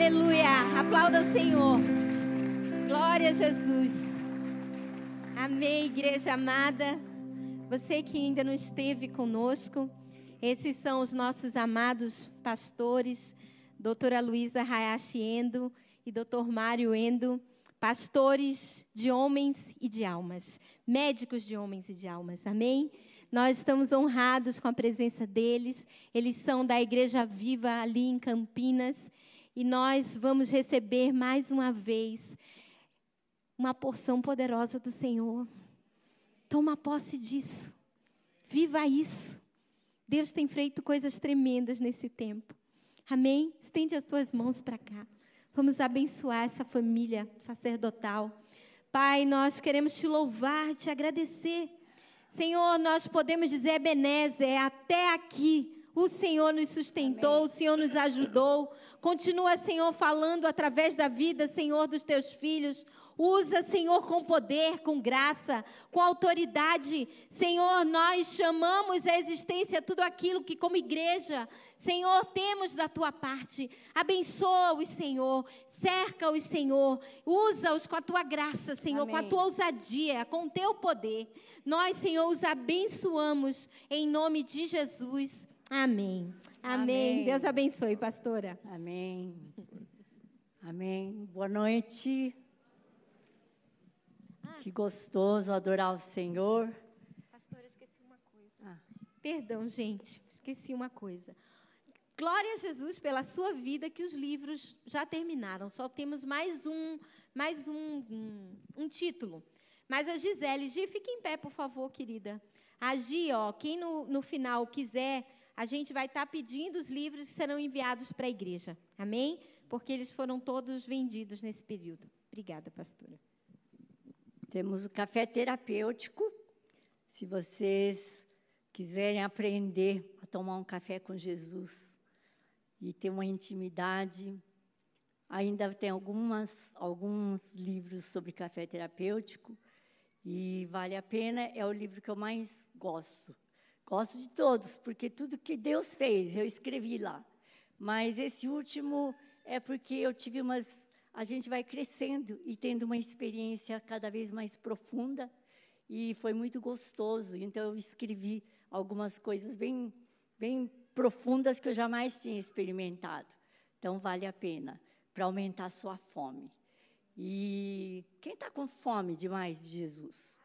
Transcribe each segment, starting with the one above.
Aleluia. Aplauda o Senhor. Glória a Jesus. Amém, igreja amada. Você que ainda não esteve conosco, esses são os nossos amados pastores, doutora Luísa Hayashi Endo e doutor Mário Endo, pastores de homens e de almas, médicos de homens e de almas. Amém? Nós estamos honrados com a presença deles. Eles são da Igreja Viva ali em Campinas e nós vamos receber mais uma vez uma porção poderosa do Senhor. Toma posse disso. Viva isso. Deus tem feito coisas tremendas nesse tempo. Amém? Estende as tuas mãos para cá. Vamos abençoar essa família sacerdotal. Pai, nós queremos te louvar, te agradecer. Senhor, nós podemos dizer, Ebenezer, até aqui o Senhor nos sustentou, Amém. o Senhor nos ajudou. Continua, Senhor, falando através da vida, Senhor, dos teus filhos. Usa, Senhor, com poder, com graça, com autoridade. Senhor, nós chamamos à existência tudo aquilo que, como igreja, Senhor, temos da tua parte. Abençoa-os, Senhor. Cerca-os, Senhor. Usa-os com a tua graça, Senhor, Amém. com a tua ousadia, com o teu poder. Nós, Senhor, os abençoamos em nome de Jesus. Amém. Amém. Amém. Deus abençoe, pastora. Amém. Amém. Boa noite. Ah. Que gostoso adorar o Senhor. Pastora, esqueci uma coisa. Ah. Perdão, gente, esqueci uma coisa. Glória a Jesus pela sua vida, que os livros já terminaram. Só temos mais um, mais um, um, um título. Mas a Gisele, Gi, fique em pé, por favor, querida. A Gi, ó, quem no, no final quiser a gente vai estar tá pedindo os livros que serão enviados para a igreja. Amém? Porque eles foram todos vendidos nesse período. Obrigada, pastora. Temos o café terapêutico. Se vocês quiserem aprender a tomar um café com Jesus e ter uma intimidade, ainda tem algumas, alguns livros sobre café terapêutico e vale a pena. É o livro que eu mais gosto Gosto de todos, porque tudo que Deus fez, eu escrevi lá. Mas esse último é porque eu tive umas. A gente vai crescendo e tendo uma experiência cada vez mais profunda, e foi muito gostoso. Então, eu escrevi algumas coisas bem, bem profundas que eu jamais tinha experimentado. Então, vale a pena para aumentar a sua fome. E quem está com fome demais de Jesus?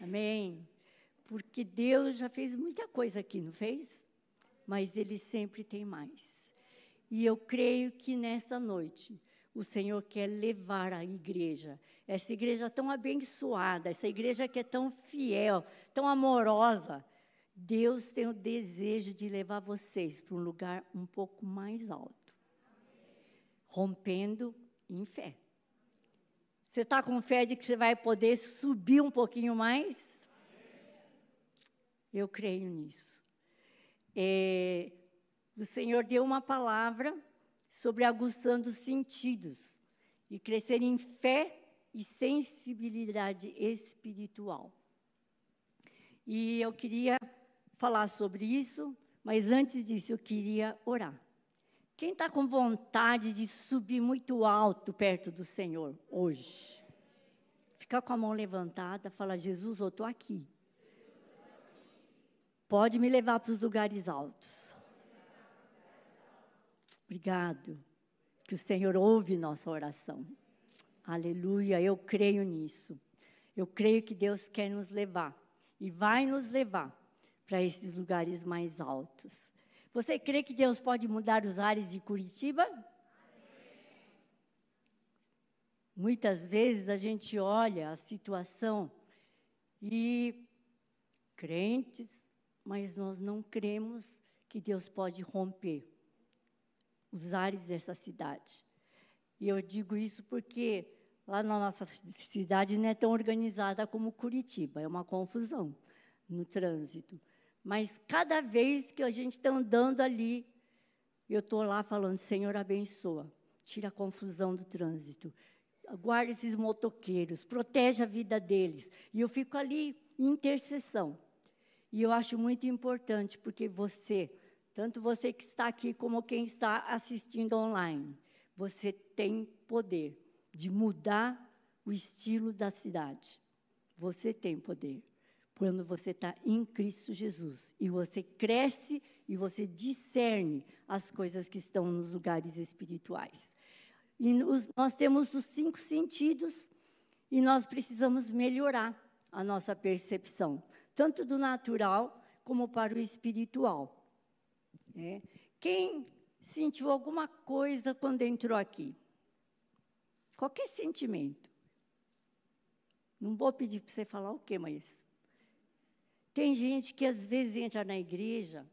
Amém porque Deus já fez muita coisa aqui, não fez? Mas Ele sempre tem mais. E eu creio que nesta noite o Senhor quer levar a igreja, essa igreja tão abençoada, essa igreja que é tão fiel, tão amorosa. Deus tem o desejo de levar vocês para um lugar um pouco mais alto, rompendo em fé. Você está com fé de que você vai poder subir um pouquinho mais? Eu creio nisso. É, o Senhor deu uma palavra sobre aguçando os sentidos e crescer em fé e sensibilidade espiritual. E eu queria falar sobre isso, mas antes disso eu queria orar. Quem está com vontade de subir muito alto perto do Senhor hoje? Fica com a mão levantada, fala: Jesus, eu estou aqui. Pode me levar para os lugares altos. Obrigado. Que o Senhor ouve nossa oração. Aleluia, eu creio nisso. Eu creio que Deus quer nos levar e vai nos levar para esses lugares mais altos. Você crê que Deus pode mudar os ares de Curitiba? Muitas vezes a gente olha a situação e crentes mas nós não cremos que Deus pode romper os ares dessa cidade. E eu digo isso porque lá na nossa cidade não é tão organizada como Curitiba, é uma confusão no trânsito. Mas cada vez que a gente está andando ali, eu estou lá falando, Senhor, abençoa, tira a confusão do trânsito, guarda esses motoqueiros, protege a vida deles. E eu fico ali em intercessão. E eu acho muito importante, porque você, tanto você que está aqui como quem está assistindo online, você tem poder de mudar o estilo da cidade. Você tem poder quando você está em Cristo Jesus e você cresce e você discerne as coisas que estão nos lugares espirituais. E nos, nós temos os cinco sentidos e nós precisamos melhorar a nossa percepção, tanto do natural como para o espiritual. É. Quem sentiu alguma coisa quando entrou aqui? Qualquer sentimento. Não vou pedir para você falar o quê, mas. Tem gente que às vezes entra na igreja,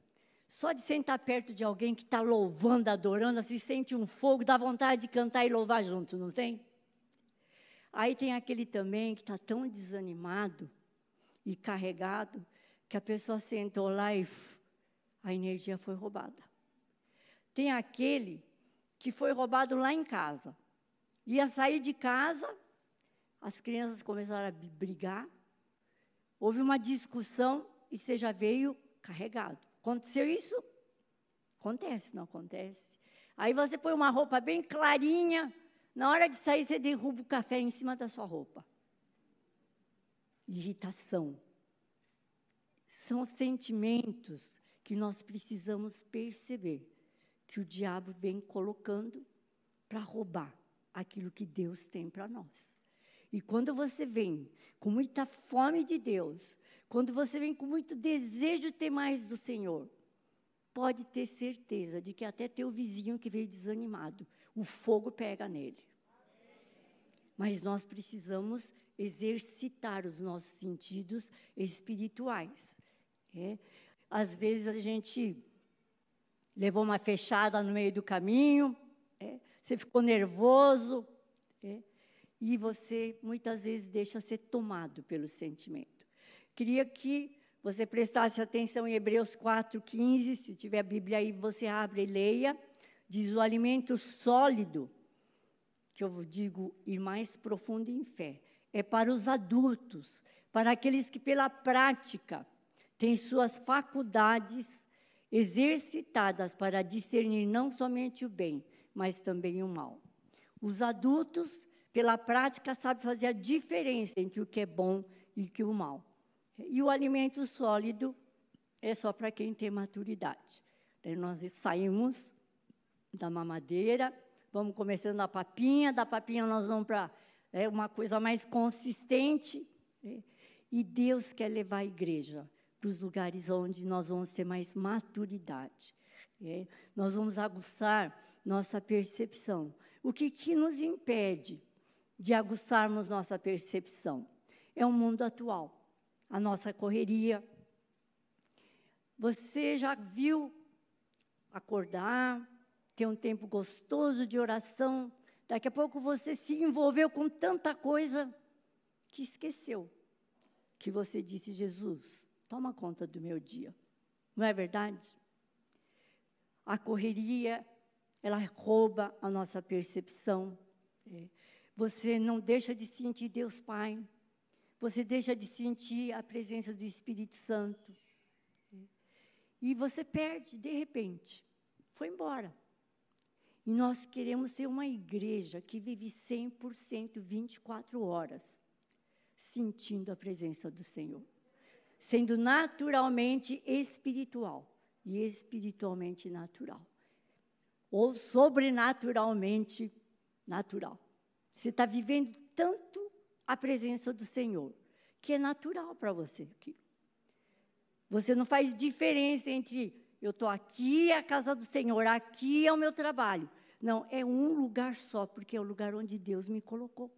só de sentar perto de alguém que está louvando, adorando, se assim, sente um fogo, dá vontade de cantar e louvar junto, não tem? Aí tem aquele também que está tão desanimado e carregado, que a pessoa sentou lá e a energia foi roubada. Tem aquele que foi roubado lá em casa. Ia sair de casa, as crianças começaram a brigar, houve uma discussão e você já veio carregado. Aconteceu isso? Acontece, não acontece? Aí você põe uma roupa bem clarinha, na hora de sair você derruba o café em cima da sua roupa. Irritação. São sentimentos que nós precisamos perceber que o diabo vem colocando para roubar aquilo que Deus tem para nós. E quando você vem com muita fome de Deus, quando você vem com muito desejo de ter mais do Senhor, pode ter certeza de que até teu vizinho que veio desanimado, o fogo pega nele. Mas nós precisamos exercitar os nossos sentidos espirituais. É? Às vezes a gente levou uma fechada no meio do caminho, é? você ficou nervoso, é? e você muitas vezes deixa ser tomado pelo sentimento. Queria que você prestasse atenção em Hebreus 4,15, se tiver a Bíblia aí, você abre e leia. Diz o alimento sólido, que eu digo ir mais profundo em fé, é para os adultos, para aqueles que pela prática têm suas faculdades exercitadas para discernir não somente o bem, mas também o mal. Os adultos, pela prática, sabem fazer a diferença entre o que é bom e o que é o mal. E o alimento sólido é só para quem tem maturidade. Nós saímos da mamadeira, vamos começando a papinha, da papinha nós vamos para é, uma coisa mais consistente. É, e Deus quer levar a igreja para os lugares onde nós vamos ter mais maturidade. É? Nós vamos aguçar nossa percepção. O que, que nos impede de aguçarmos nossa percepção? É o mundo atual, a nossa correria. Você já viu acordar, ter um tempo gostoso de oração, daqui a pouco você se envolveu com tanta coisa que esqueceu que você disse, Jesus, toma conta do meu dia. Não é verdade? A correria, ela rouba a nossa percepção. É. Você não deixa de sentir Deus Pai. Você deixa de sentir a presença do Espírito Santo. É. E você perde, de repente. Foi embora. E nós queremos ser uma igreja que vive 100%, 24 horas, sentindo a presença do Senhor sendo naturalmente espiritual e espiritualmente natural. Ou sobrenaturalmente natural. Você está vivendo tanto a presença do Senhor, que é natural para você aqui. Você não faz diferença entre eu estou aqui, é a casa do Senhor, aqui é o meu trabalho. Não, é um lugar só, porque é o lugar onde Deus me colocou.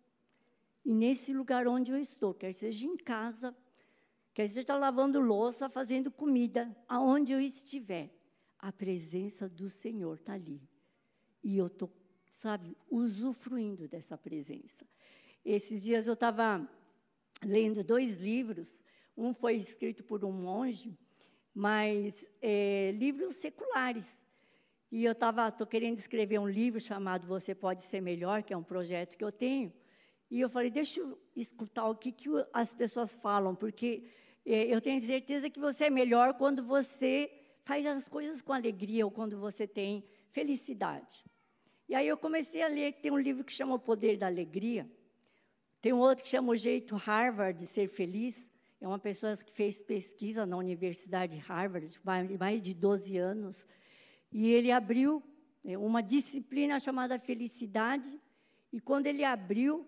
E nesse lugar onde eu estou, quer seja em casa, Quer está lavando louça, fazendo comida, aonde eu estiver. A presença do Senhor está ali. E eu estou, sabe, usufruindo dessa presença. Esses dias eu estava lendo dois livros. Um foi escrito por um monge, mas é, livros seculares. E eu estava, estou querendo escrever um livro chamado Você Pode Ser Melhor, que é um projeto que eu tenho. E eu falei, deixa eu escutar o que, que as pessoas falam, porque é, eu tenho certeza que você é melhor quando você faz as coisas com alegria ou quando você tem felicidade. E aí eu comecei a ler, tem um livro que chama O Poder da Alegria, tem um outro que chama O Jeito Harvard de Ser Feliz, é uma pessoa que fez pesquisa na Universidade de Harvard, mais de 12 anos, e ele abriu é, uma disciplina chamada felicidade, e quando ele abriu,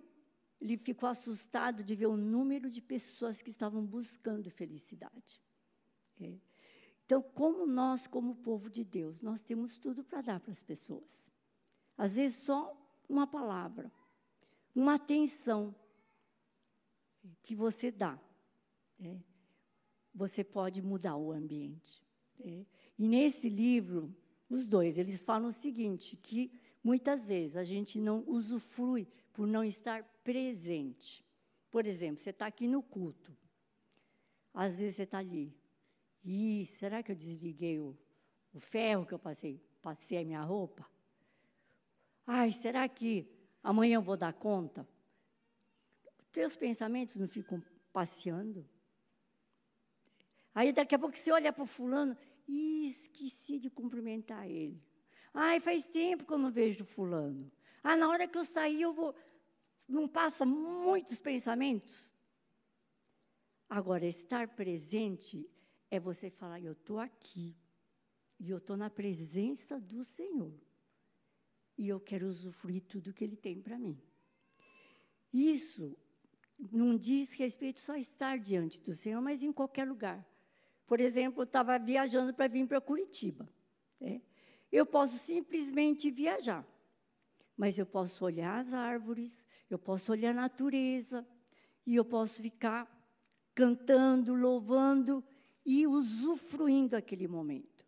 ele ficou assustado de ver o número de pessoas que estavam buscando felicidade. É. Então, como nós, como povo de Deus, nós temos tudo para dar para as pessoas. Às vezes, só uma palavra, uma atenção que você dá, é, você pode mudar o ambiente. É. E nesse livro, os dois, eles falam o seguinte, que muitas vezes a gente não usufrui por não estar presente. Por exemplo, você está aqui no culto. Às vezes você está ali, e será que eu desliguei o, o ferro que eu passei? Passei a minha roupa? Ai, será que amanhã eu vou dar conta? Teus pensamentos não ficam passeando? Aí daqui a pouco você olha para o fulano e esqueci de cumprimentar ele. Ai, faz tempo que eu não vejo fulano. Ah, na hora que eu sair eu vou. Não passa muitos pensamentos? Agora, estar presente é você falar: eu estou aqui, e eu estou na presença do Senhor, e eu quero usufruir tudo que Ele tem para mim. Isso não diz respeito só a estar diante do Senhor, mas em qualquer lugar. Por exemplo, eu estava viajando para vir para Curitiba. Né? Eu posso simplesmente viajar, mas eu posso olhar as árvores, eu posso olhar a natureza, e eu posso ficar cantando, louvando e usufruindo aquele momento.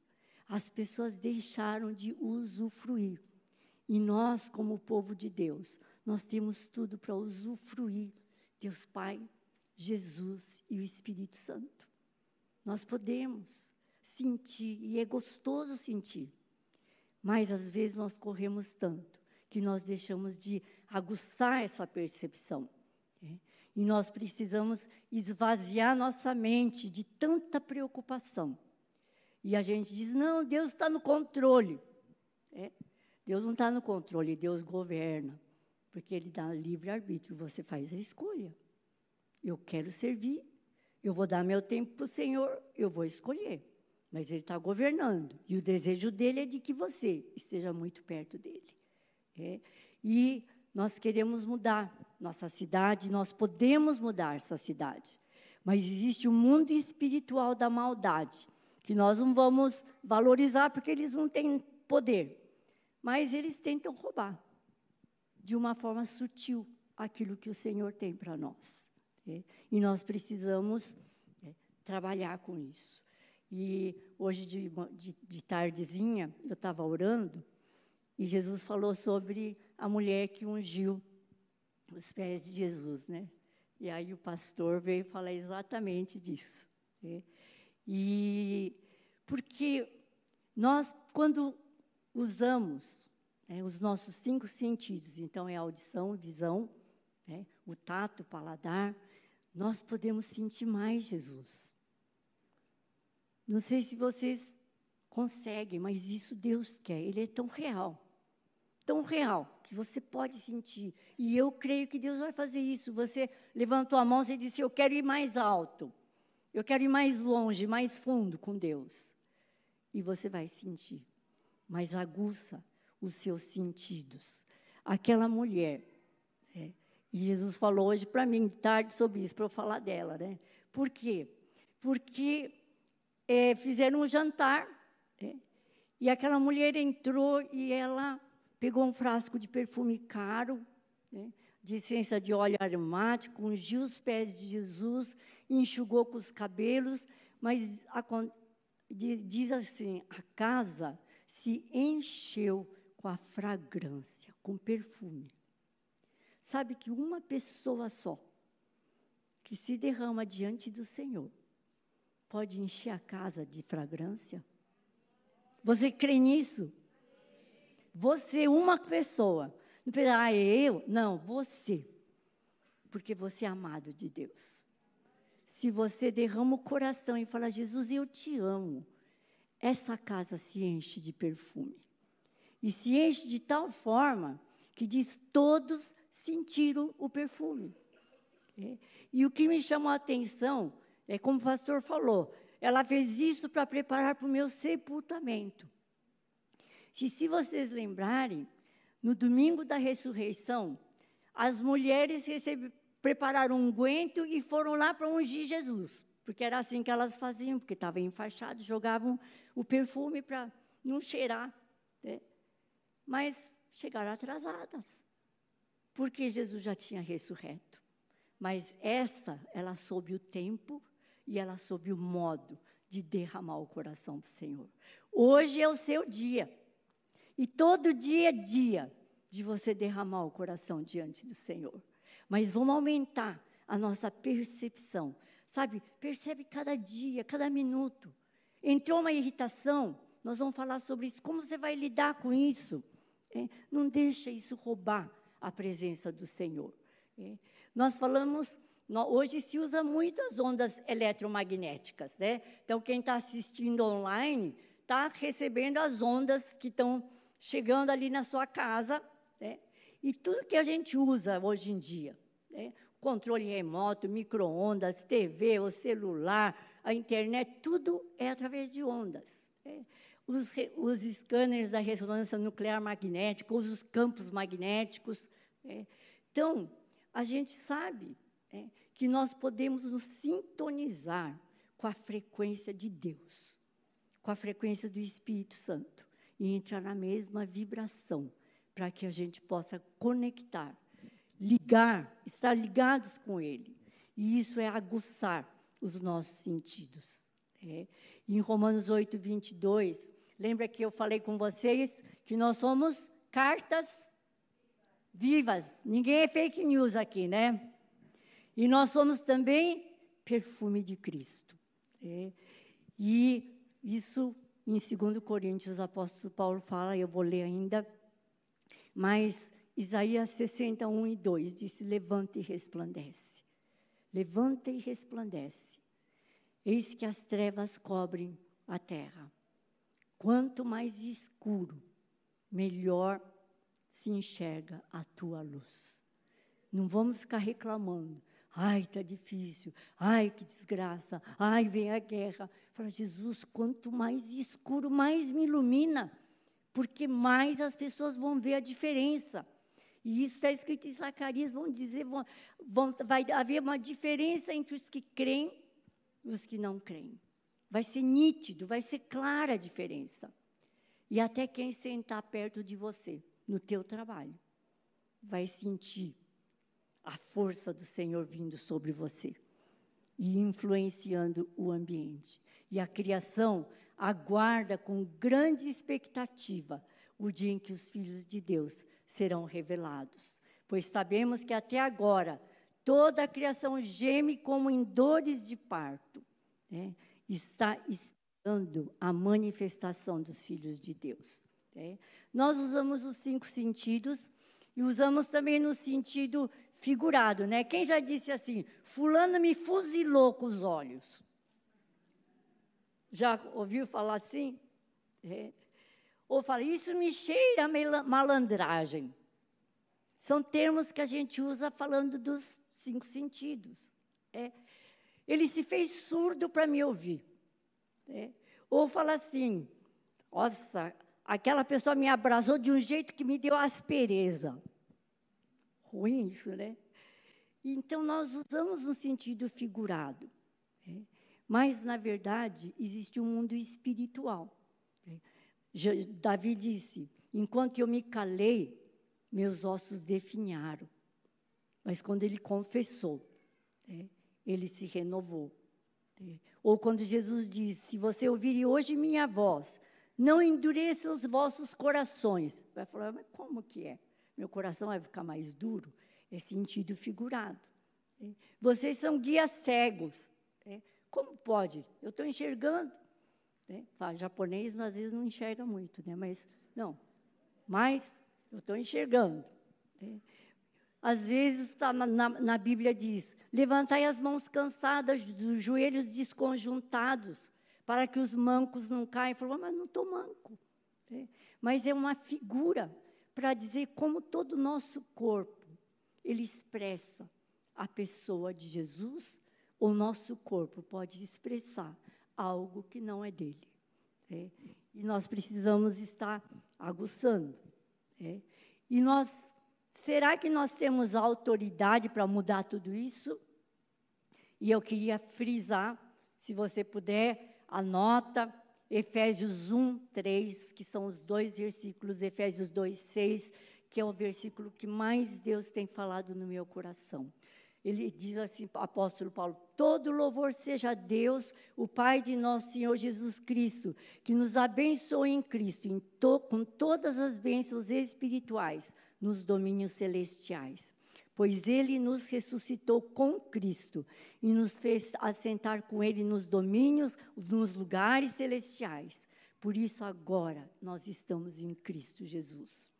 As pessoas deixaram de usufruir. E nós, como povo de Deus, nós temos tudo para usufruir. Deus Pai, Jesus e o Espírito Santo. Nós podemos sentir, e é gostoso sentir, mas às vezes nós corremos tanto que nós deixamos de aguçar essa percepção. Né? E nós precisamos esvaziar nossa mente de tanta preocupação. E a gente diz: não, Deus está no controle. É, Deus não está no controle, Deus governa. Porque Ele dá livre-arbítrio, você faz a escolha. Eu quero servir, eu vou dar meu tempo para o Senhor, eu vou escolher. Mas Ele está governando. E o desejo dele é de que você esteja muito perto dele. É, e nós queremos mudar nossa cidade, nós podemos mudar essa cidade. Mas existe um mundo espiritual da maldade, que nós não vamos valorizar porque eles não têm poder. Mas eles tentam roubar, de uma forma sutil, aquilo que o Senhor tem para nós. Né? E nós precisamos né, trabalhar com isso. E hoje, de, de, de tardezinha, eu estava orando, e Jesus falou sobre a mulher que ungiu os pés de Jesus, né? E aí o pastor veio falar exatamente disso. Né? E porque nós, quando usamos né, os nossos cinco sentidos, então é audição, visão, né, o tato, o paladar, nós podemos sentir mais Jesus. Não sei se vocês conseguem, mas isso Deus quer, Ele é tão real tão real que você pode sentir. E eu creio que Deus vai fazer isso. Você levantou a mão e disse: Eu quero ir mais alto. Eu quero ir mais longe, mais fundo com Deus. E você vai sentir. Mas aguça os seus sentidos. Aquela mulher. E Jesus falou hoje para mim, tarde, sobre isso, para eu falar dela. Né? Por quê? Porque é, fizeram um jantar. É, e aquela mulher entrou e ela pegou um frasco de perfume caro, né, de essência de óleo aromático, ungiu os pés de Jesus, enxugou com os cabelos, mas a, diz assim: a casa se encheu com a fragrância, com perfume. Sabe que uma pessoa só, que se derrama diante do Senhor, pode encher a casa de fragrância? Você crê nisso? Você, uma pessoa. Não precisa, ah, eu? Não, você. Porque você é amado de Deus. Se você derrama o coração e fala, Jesus, eu te amo, essa casa se enche de perfume. e se enche de tal forma que diz: todos sentiram o perfume. É. E o que me chamou a atenção é como o pastor falou, ela fez isso para preparar para o meu sepultamento. Se, se vocês lembrarem, no domingo da ressurreição, as mulheres prepararam um guento e foram lá para ungir Jesus. Porque era assim que elas faziam, porque estavam enfaixados, jogavam o perfume para não cheirar. Né? Mas chegaram atrasadas, porque Jesus já tinha ressurreto. Mas essa, ela soube o tempo e ela soube o modo de derramar o coração para o Senhor. Hoje é o seu dia. E todo dia é dia de você derramar o coração diante do Senhor. Mas vamos aumentar a nossa percepção sabe? Percebe cada dia, cada minuto. Entrou uma irritação, nós vamos falar sobre isso. Como você vai lidar com isso? É, não deixa isso roubar a presença do Senhor. É. Nós falamos, hoje se usa muito as ondas eletromagnéticas, né? Então, quem está assistindo online está recebendo as ondas que estão chegando ali na sua casa, né? E tudo que a gente usa hoje em dia, né? controle remoto, micro-ondas, TV, o celular, a internet, tudo é através de ondas. É. Os, os scanners da ressonância nuclear magnética, os campos magnéticos. É. Então, a gente sabe é, que nós podemos nos sintonizar com a frequência de Deus, com a frequência do Espírito Santo, e entrar na mesma vibração, para que a gente possa conectar ligar, estar ligados com Ele. E isso é aguçar os nossos sentidos. É. Em Romanos 8, 22, lembra que eu falei com vocês que nós somos cartas vivas. Ninguém é fake news aqui, né? E nós somos também perfume de Cristo. É. E isso em 2 Coríntios, o apóstolo Paulo fala, eu vou ler ainda, mas Isaías 61 e 2 disse: Levanta e resplandece. Levanta e resplandece. Eis que as trevas cobrem a terra. Quanto mais escuro, melhor se enxerga a tua luz. Não vamos ficar reclamando. Ai, está difícil. Ai, que desgraça. Ai, vem a guerra. Fala, Jesus, quanto mais escuro, mais me ilumina. Porque mais as pessoas vão ver a diferença. E isso está escrito em Zacarias, vão dizer, vão, vão, vai haver uma diferença entre os que creem e os que não creem. Vai ser nítido, vai ser clara a diferença. E até quem sentar perto de você, no teu trabalho, vai sentir a força do Senhor vindo sobre você e influenciando o ambiente. E a criação aguarda com grande expectativa o dia em que os filhos de Deus serão revelados. Pois sabemos que até agora toda a criação geme como em dores de parto, né? Está esperando a manifestação dos filhos de Deus. Né? Nós usamos os cinco sentidos e usamos também no sentido figurado, né? Quem já disse assim, fulano me fuzilou com os olhos? Já ouviu falar assim? É. Ou fala, isso me cheira malandragem. São termos que a gente usa falando dos cinco sentidos. É. Ele se fez surdo para me ouvir. É. Ou fala assim, nossa, aquela pessoa me abraçou de um jeito que me deu aspereza. Ruim isso, né? Então, nós usamos um sentido figurado. Né? Mas, na verdade, existe um mundo espiritual. Davi disse: Enquanto eu me calei, meus ossos definharam. Mas quando ele confessou, né, ele se renovou. Ou quando Jesus disse: Se você ouvir hoje minha voz, não endureça os vossos corações. Vai falar, mas como que é? Meu coração vai ficar mais duro? É sentido figurado. Né. Vocês são guias cegos. Né. Como pode? Eu estou enxergando. Né? Fala, japonês às vezes não enxerga muito, né? mas não. Mas eu estou enxergando. Às vezes tá na, na, Bíblia diz: levantai as mãos cansadas, dos joelhos desconjuntados, para que os mancos não caiam. Falou, mas não estou manco. Né? mas é uma figura para dizer como todo o nosso corpo ele expressa a pessoa de Jesus, o nosso corpo pode expressar algo que não é dele. É? E nós precisamos estar aguçando. É? E nós, será que nós temos autoridade para mudar tudo isso? E eu queria frisar, se você puder, anota Efésios 1, 3, que são os dois versículos, Efésios 2, 6, que é o versículo que mais Deus tem falado no meu coração. Ele diz assim, apóstolo Paulo: todo louvor seja a Deus, o Pai de nosso Senhor Jesus Cristo, que nos abençoe em Cristo, to, com todas as bênçãos espirituais nos domínios celestiais. Pois ele nos ressuscitou com Cristo e nos fez assentar com ele nos domínios, nos lugares celestiais. Por isso, agora, nós estamos em Cristo Jesus.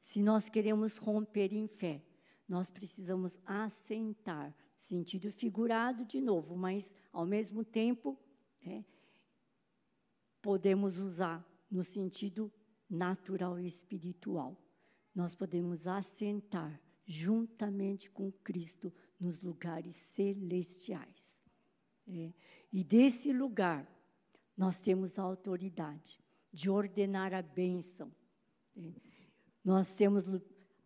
Se nós queremos romper em fé, nós precisamos assentar, sentido figurado de novo, mas ao mesmo tempo é, podemos usar no sentido natural e espiritual. Nós podemos assentar juntamente com Cristo nos lugares celestiais. É, e desse lugar, nós temos a autoridade de ordenar a bênção. É, nós temos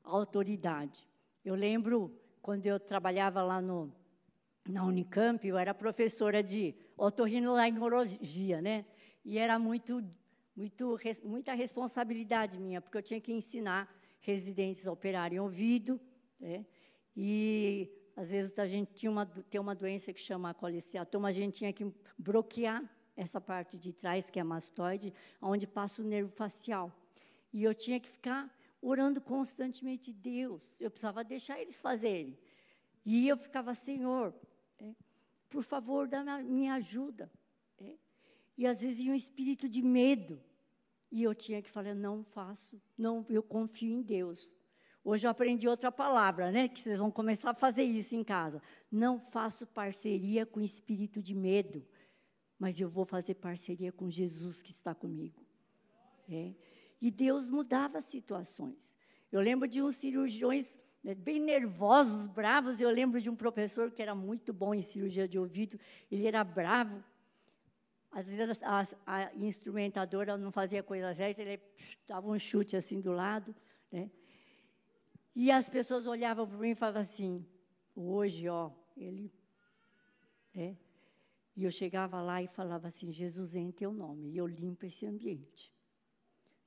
autoridade eu lembro quando eu trabalhava lá no, na Unicamp, eu era professora de otorrinolaringologia, né? E era muito, muito, muita responsabilidade minha, porque eu tinha que ensinar residentes a operarem ouvido, né? E às vezes a gente tinha uma, tem uma doença que chama colesteatoma, a gente tinha que bloquear essa parte de trás, que é a mastoide, onde passa o nervo facial. E eu tinha que ficar orando constantemente Deus. Eu precisava deixar eles fazerem. E eu ficava, Senhor, é, por favor, dá minha ajuda. É. E às vezes vinha um espírito de medo. E eu tinha que falar, não faço, não, eu confio em Deus. Hoje eu aprendi outra palavra, né? Que vocês vão começar a fazer isso em casa. Não faço parceria com espírito de medo, mas eu vou fazer parceria com Jesus que está comigo. É. E Deus mudava as situações. Eu lembro de uns cirurgiões né, bem nervosos, bravos. Eu lembro de um professor que era muito bom em cirurgia de ouvido. Ele era bravo. Às vezes a, a instrumentadora não fazia coisa certa, ele dava um chute assim do lado. Né? E as pessoas olhavam para mim e falavam assim: hoje, ó, ele. É. E eu chegava lá e falava assim: Jesus, em teu nome, e eu limpo esse ambiente.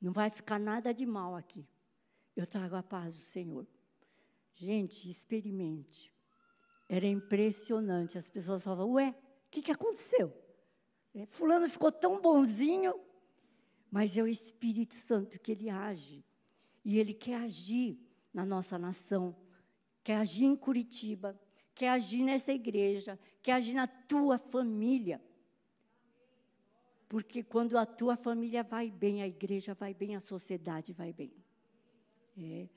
Não vai ficar nada de mal aqui. Eu trago a paz do Senhor. Gente, experimente. Era impressionante. As pessoas falavam, ué, o que, que aconteceu? É, fulano ficou tão bonzinho, mas é o Espírito Santo que ele age. E ele quer agir na nossa nação, quer agir em Curitiba, quer agir nessa igreja, quer agir na tua família. Porque quando a tua família vai bem, a igreja vai bem, a sociedade vai bem. É.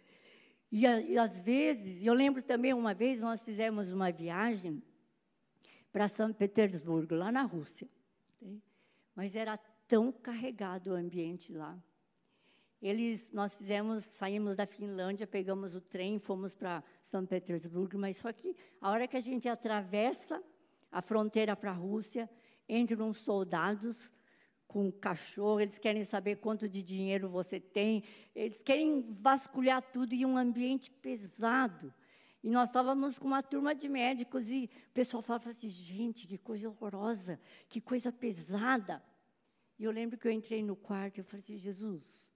E, e, às vezes, eu lembro também uma vez nós fizemos uma viagem para São Petersburgo, lá na Rússia. Né? Mas era tão carregado o ambiente lá. Eles, nós fizemos, saímos da Finlândia, pegamos o trem, fomos para São Petersburgo, mas só que a hora que a gente atravessa a fronteira para a Rússia, entram uns soldados com cachorro, eles querem saber quanto de dinheiro você tem, eles querem vasculhar tudo em um ambiente pesado. E nós estávamos com uma turma de médicos e o pessoal falava assim: gente, que coisa horrorosa, que coisa pesada. E eu lembro que eu entrei no quarto e eu falei assim: Jesus,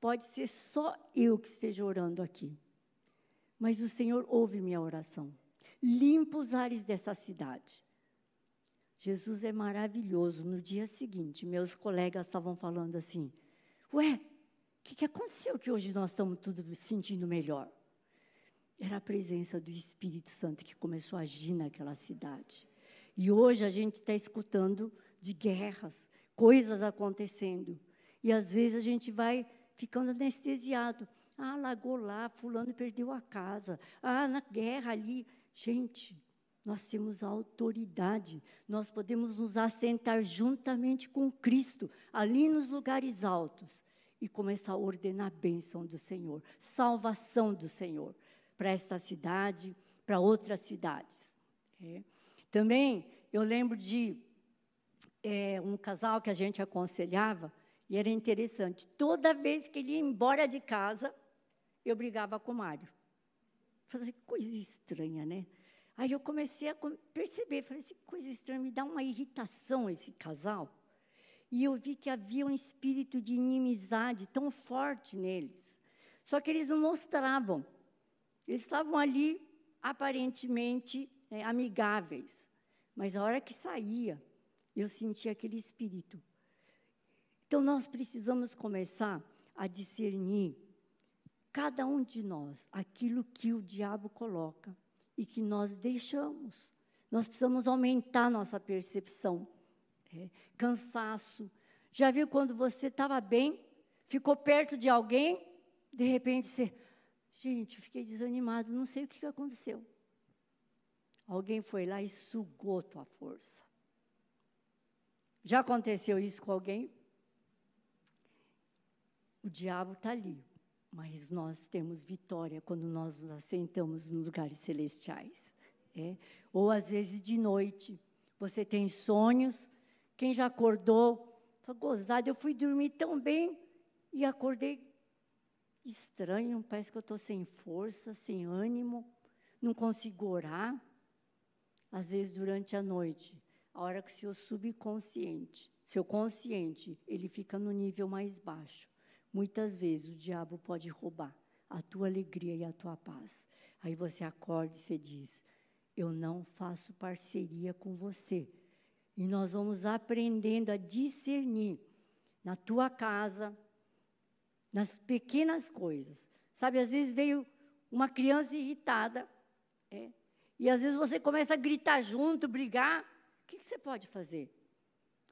pode ser só eu que esteja orando aqui, mas o Senhor ouve minha oração. Limpa os ares dessa cidade. Jesus é maravilhoso. No dia seguinte, meus colegas estavam falando assim: Ué, o que, que aconteceu que hoje nós estamos tudo sentindo melhor? Era a presença do Espírito Santo que começou a agir naquela cidade. E hoje a gente está escutando de guerras, coisas acontecendo. E às vezes a gente vai ficando anestesiado. Ah, largou lá, fulano perdeu a casa. Ah, na guerra ali. Gente, nós temos autoridade, nós podemos nos assentar juntamente com Cristo, ali nos lugares altos, e começar a ordenar a bênção do Senhor, salvação do Senhor para esta cidade, para outras cidades. É. Também eu lembro de é, um casal que a gente aconselhava, e era interessante. Toda vez que ele ia embora de casa, eu brigava com o Mário. Fazer coisa estranha, né? Aí eu comecei a perceber, falei assim, coisa estranha, me dá uma irritação esse casal. E eu vi que havia um espírito de inimizade tão forte neles. Só que eles não mostravam. Eles estavam ali, aparentemente, é, amigáveis. Mas a hora que saía, eu sentia aquele espírito. Então, nós precisamos começar a discernir, cada um de nós, aquilo que o diabo coloca e que nós deixamos. Nós precisamos aumentar nossa percepção. É, cansaço. Já viu quando você estava bem, ficou perto de alguém, de repente você. Gente, fiquei desanimado, não sei o que aconteceu. Alguém foi lá e sugou tua força. Já aconteceu isso com alguém? O diabo está ali, mas nós temos vitória quando nós nos assentamos nos lugares celestiais. É? Ou às vezes de noite, você tem sonhos. Quem já acordou, foi gozado. Eu fui dormir tão bem e acordei estranho. Parece que eu estou sem força, sem ânimo, não consigo orar. Às vezes durante a noite, a hora que o seu subconsciente, seu consciente, ele fica no nível mais baixo. Muitas vezes o diabo pode roubar a tua alegria e a tua paz. Aí você acorda e você diz: Eu não faço parceria com você. E nós vamos aprendendo a discernir na tua casa, nas pequenas coisas. Sabe, às vezes veio uma criança irritada, é, e às vezes você começa a gritar junto, brigar. O que, que você pode fazer?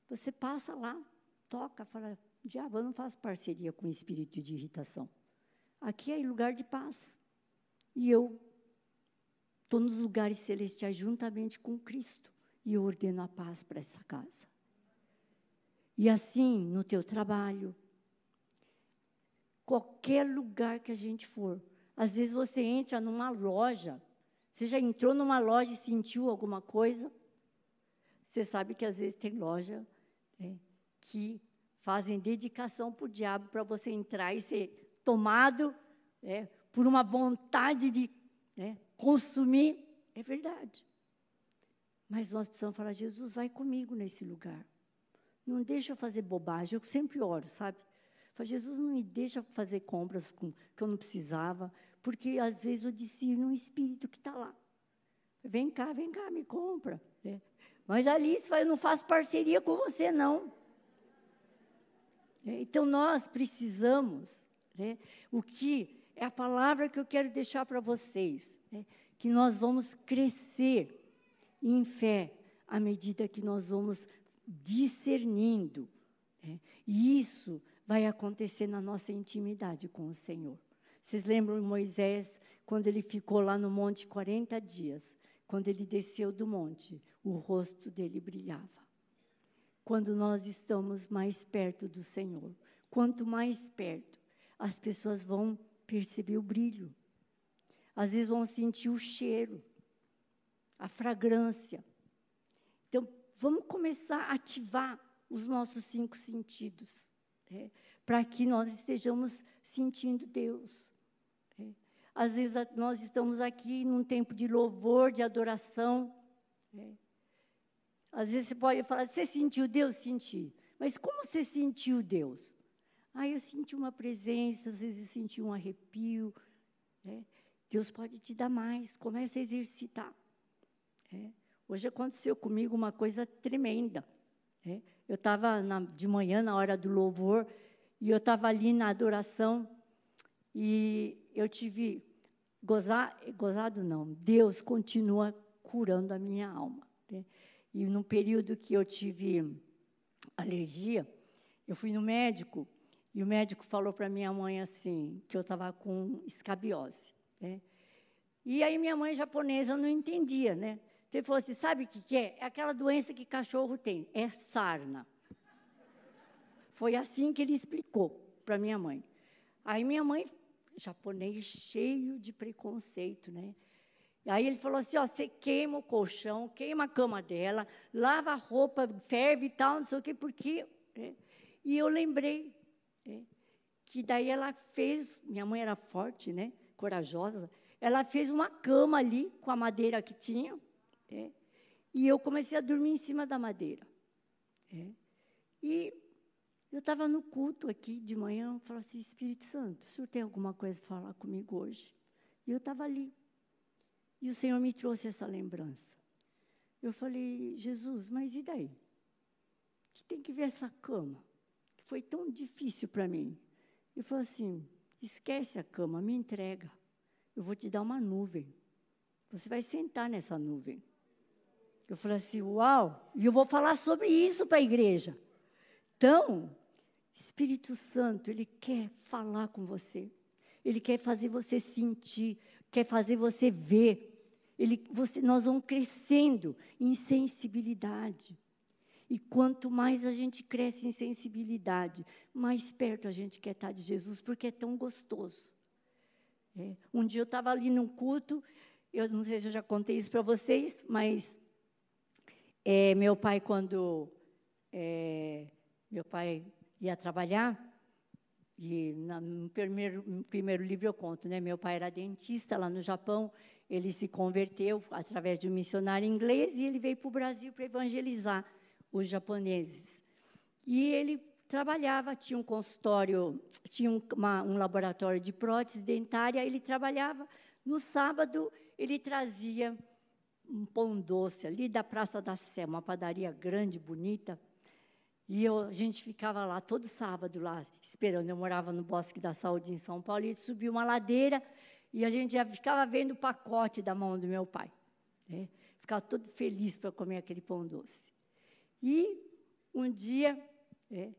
Você passa lá, toca, fala: Diabo, eu não faço parceria com o espírito de irritação. Aqui é lugar de paz. E eu estou nos lugares celestiais juntamente com Cristo. E eu ordeno a paz para essa casa. E assim, no teu trabalho, qualquer lugar que a gente for. Às vezes você entra numa loja, você já entrou numa loja e sentiu alguma coisa? Você sabe que às vezes tem loja é, que fazem dedicação para o diabo para você entrar e ser tomado é, por uma vontade de é, consumir. É verdade. Mas nós precisamos falar: Jesus, vai comigo nesse lugar. Não deixa eu fazer bobagem. Eu sempre oro, sabe? Falo, Jesus, não me deixa fazer compras com, que eu não precisava, porque às vezes eu discerno um espírito que está lá. Vem cá, vem cá, me compra. É. Mas Alice, eu não faço parceria com você, não. É, então, nós precisamos, né, o que é a palavra que eu quero deixar para vocês, né, que nós vamos crescer em fé à medida que nós vamos discernindo. Né, e isso vai acontecer na nossa intimidade com o Senhor. Vocês lembram Moisés, quando ele ficou lá no monte 40 dias? Quando ele desceu do monte, o rosto dele brilhava quando nós estamos mais perto do Senhor. Quanto mais perto, as pessoas vão perceber o brilho. Às vezes vão sentir o cheiro, a fragrância. Então, vamos começar a ativar os nossos cinco sentidos, né, para que nós estejamos sentindo Deus. Né. Às vezes nós estamos aqui num tempo de louvor, de adoração. Né, às vezes você pode falar, você sentiu Deus? Senti. Mas como você sentiu Deus? Ah, eu senti uma presença, às vezes eu senti um arrepio. Né? Deus pode te dar mais, comece a exercitar. É. Hoje aconteceu comigo uma coisa tremenda. É. Eu estava de manhã, na hora do louvor, e eu estava ali na adoração, e eu tive gozar, gozado não, Deus continua curando a minha alma. E no período que eu tive alergia, eu fui no médico e o médico falou para minha mãe assim que eu estava com escabiose. Né? E aí minha mãe japonesa não entendia, né? Então ele falou assim, sabe o que, que é? É aquela doença que cachorro tem, é sarna. Foi assim que ele explicou para minha mãe. Aí minha mãe, japonês cheio de preconceito, né? Aí ele falou assim: ó, você queima o colchão, queima a cama dela, lava a roupa, ferve e tal, não sei o quê, porque. É. E eu lembrei é, que daí ela fez, minha mãe era forte, né? Corajosa, ela fez uma cama ali com a madeira que tinha, é, e eu comecei a dormir em cima da madeira. É. E eu estava no culto aqui de manhã, eu falei assim, Espírito Santo, o senhor tem alguma coisa para falar comigo hoje? E eu estava ali. E o Senhor me trouxe essa lembrança. Eu falei, Jesus, mas e daí? Que tem que ver essa cama, que foi tão difícil para mim. Ele falou assim: esquece a cama, me entrega. Eu vou te dar uma nuvem. Você vai sentar nessa nuvem. Eu falei assim: uau! E eu vou falar sobre isso para a igreja. Então, Espírito Santo, Ele quer falar com você. Ele quer fazer você sentir, quer fazer você ver. Ele, você, nós vamos crescendo em sensibilidade. E quanto mais a gente cresce em sensibilidade, mais perto a gente quer estar de Jesus, porque é tão gostoso. É. Um dia eu estava ali num culto, eu não sei se eu já contei isso para vocês, mas é, meu pai, quando é, meu pai ia trabalhar, e no primeiro, no primeiro livro eu conto, né? Meu pai era dentista lá no Japão, ele se converteu através de um missionário inglês e ele veio para o Brasil para evangelizar os japoneses. E ele trabalhava, tinha um consultório, tinha uma, um laboratório de prótese dentária, ele trabalhava. No sábado, ele trazia um pão doce ali da Praça da Sé, uma padaria grande, bonita, e eu, a gente ficava lá todo sábado lá esperando. Eu morava no Bosque da Saúde em São Paulo e subiu uma ladeira e a gente já ficava vendo o pacote da mão do meu pai. Né? Ficava todo feliz para comer aquele pão doce. E um dia é,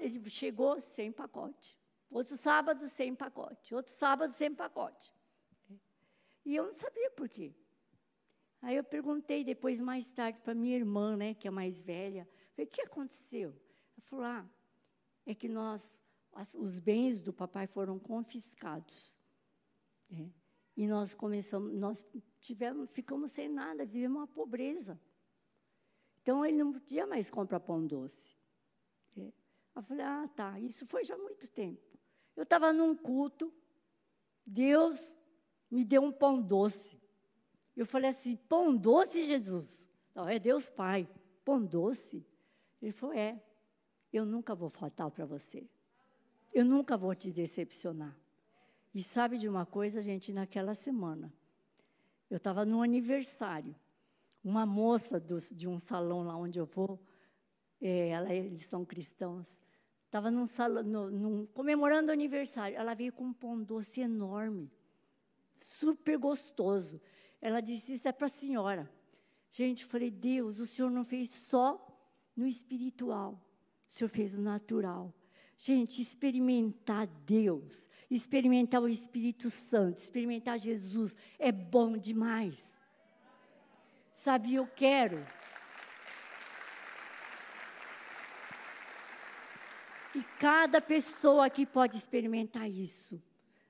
ele chegou sem pacote. Outro sábado sem pacote. Outro sábado sem pacote. E eu não sabia por quê. Aí eu perguntei depois, mais tarde, para minha irmã, né, que é mais velha. Falei, o que aconteceu? Ela falou, ah, é que nós, as, os bens do papai foram confiscados. É, e nós começamos, nós tivemos, ficamos sem nada, vivemos uma pobreza. Então ele não podia mais comprar pão doce. É. Eu falei, ah, tá, isso foi já há muito tempo. Eu estava num culto, Deus me deu um pão doce. Eu falei assim, pão doce, Jesus? Não, é Deus Pai, pão doce. Ele falou: É, eu nunca vou faltar para você. Eu nunca vou te decepcionar. E sabe de uma coisa, gente? Naquela semana, eu estava no aniversário. Uma moça do, de um salão lá onde eu vou, é, ela, eles são cristãos, estava num no, num, comemorando o aniversário. Ela veio com um pão doce enorme, super gostoso. Ela disse: Isso é para a senhora. Gente, eu falei: Deus, o senhor não fez só no espiritual, o Senhor fez o natural. Gente, experimentar Deus, experimentar o Espírito Santo, experimentar Jesus é bom demais. Sabe, eu quero. E cada pessoa aqui pode experimentar isso.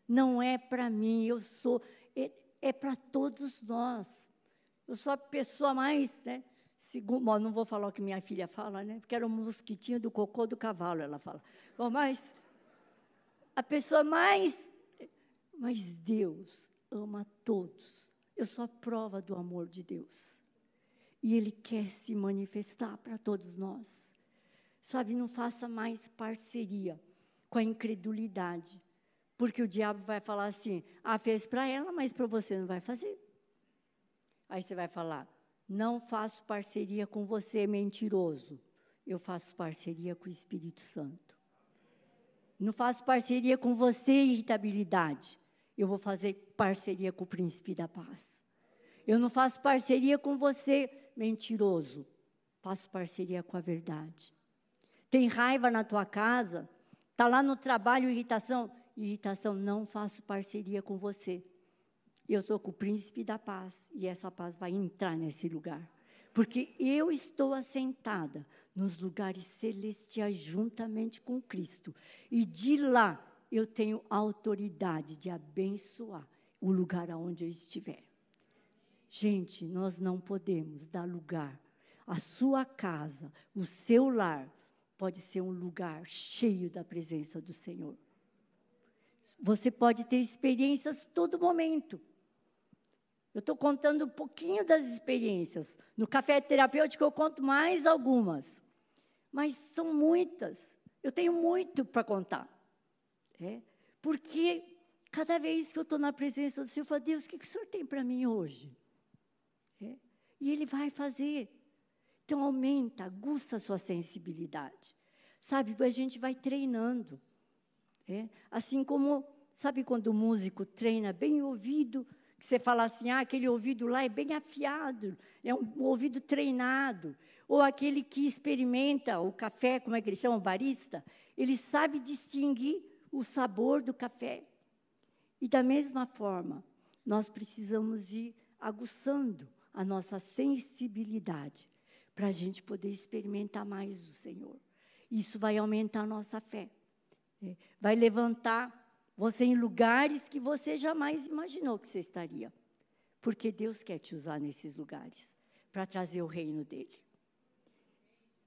Não é para mim, eu sou, é, é para todos nós. Eu sou a pessoa mais, né? Segundo, não vou falar o que minha filha fala, né? Porque era um mosquitinho do cocô do cavalo, ela fala. Bom, mas a pessoa mais. Mas Deus ama todos. Eu sou a prova do amor de Deus. E Ele quer se manifestar para todos nós. Sabe, não faça mais parceria com a incredulidade. Porque o diabo vai falar assim: ah, fez para ela, mas para você não vai fazer. Aí você vai falar: não faço parceria com você, mentiroso. Eu faço parceria com o Espírito Santo. Não faço parceria com você, irritabilidade. Eu vou fazer parceria com o príncipe da paz. Eu não faço parceria com você, mentiroso. Faço parceria com a verdade. Tem raiva na tua casa? Está lá no trabalho, irritação? Irritação, não faço parceria com você eu estou com o príncipe da paz e essa paz vai entrar nesse lugar. porque eu estou assentada nos lugares celestiais juntamente com Cristo. E de lá eu tenho autoridade de abençoar o lugar aonde eu estiver. Gente, nós não podemos dar lugar. A sua casa, o seu lar, pode ser um lugar cheio da presença do Senhor. Você pode ter experiências todo momento. Eu estou contando um pouquinho das experiências. No café terapêutico eu conto mais algumas. Mas são muitas. Eu tenho muito para contar. É? Porque cada vez que eu estou na presença do Senhor, eu falo, Deus, o que, que o Senhor tem para mim hoje? É? E Ele vai fazer. Então, aumenta, aguça a sua sensibilidade. Sabe, a gente vai treinando. É? Assim como, sabe quando o músico treina bem o ouvido, que você fala assim, ah, aquele ouvido lá é bem afiado, é um, ouvido treinado. Ou aquele que experimenta o café, como é que eles chamam, barista, ele sabe distinguir o sabor do café. E da mesma forma, nós precisamos ir aguçando a nossa sensibilidade para a gente poder experimentar mais o Senhor. Isso vai aumentar a nossa fé. É, vai levantar você em lugares que você jamais imaginou que você estaria. Porque Deus quer te usar nesses lugares para trazer o reino dele.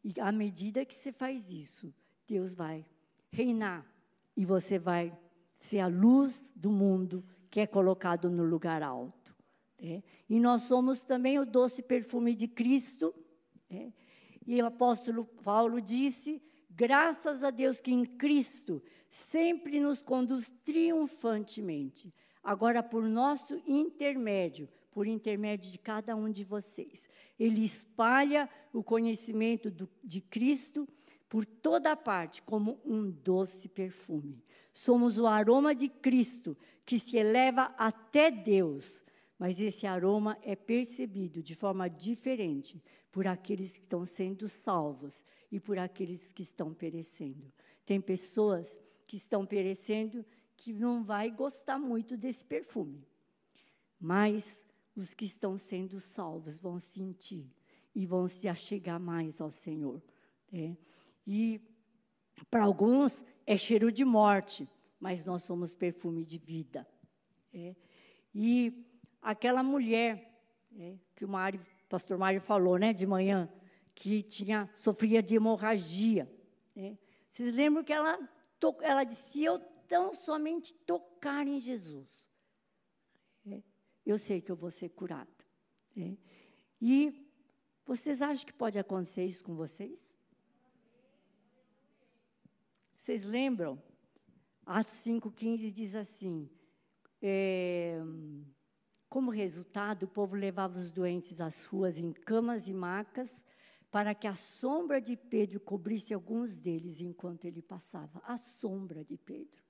E à medida que você faz isso, Deus vai reinar e você vai ser a luz do mundo que é colocado no lugar alto. Né? E nós somos também o doce perfume de Cristo. Né? E o apóstolo Paulo disse: graças a Deus que em Cristo sempre nos conduz triunfantemente, agora por nosso intermédio, por intermédio de cada um de vocês. Ele espalha o conhecimento do, de Cristo por toda parte, como um doce perfume. Somos o aroma de Cristo que se eleva até Deus, mas esse aroma é percebido de forma diferente por aqueles que estão sendo salvos e por aqueles que estão perecendo. Tem pessoas que estão perecendo que não vai gostar muito desse perfume. Mas os que estão sendo salvos vão sentir e vão se achegar mais ao Senhor. Né? E para alguns é cheiro de morte, mas nós somos perfume de vida. É. E aquela mulher é, que o Mário, pastor Mário falou, né, de manhã, que tinha sofria de hemorragia. É. Vocês lembram que ela, ela disse: eu tão somente tocar em Jesus, é, eu sei que eu vou ser curada. É. E vocês acham que pode acontecer isso com vocês? Vocês lembram? Atos 5,15 diz assim: é, como resultado, o povo levava os doentes às ruas em camas e macas, para que a sombra de Pedro cobrisse alguns deles enquanto ele passava. A sombra de Pedro.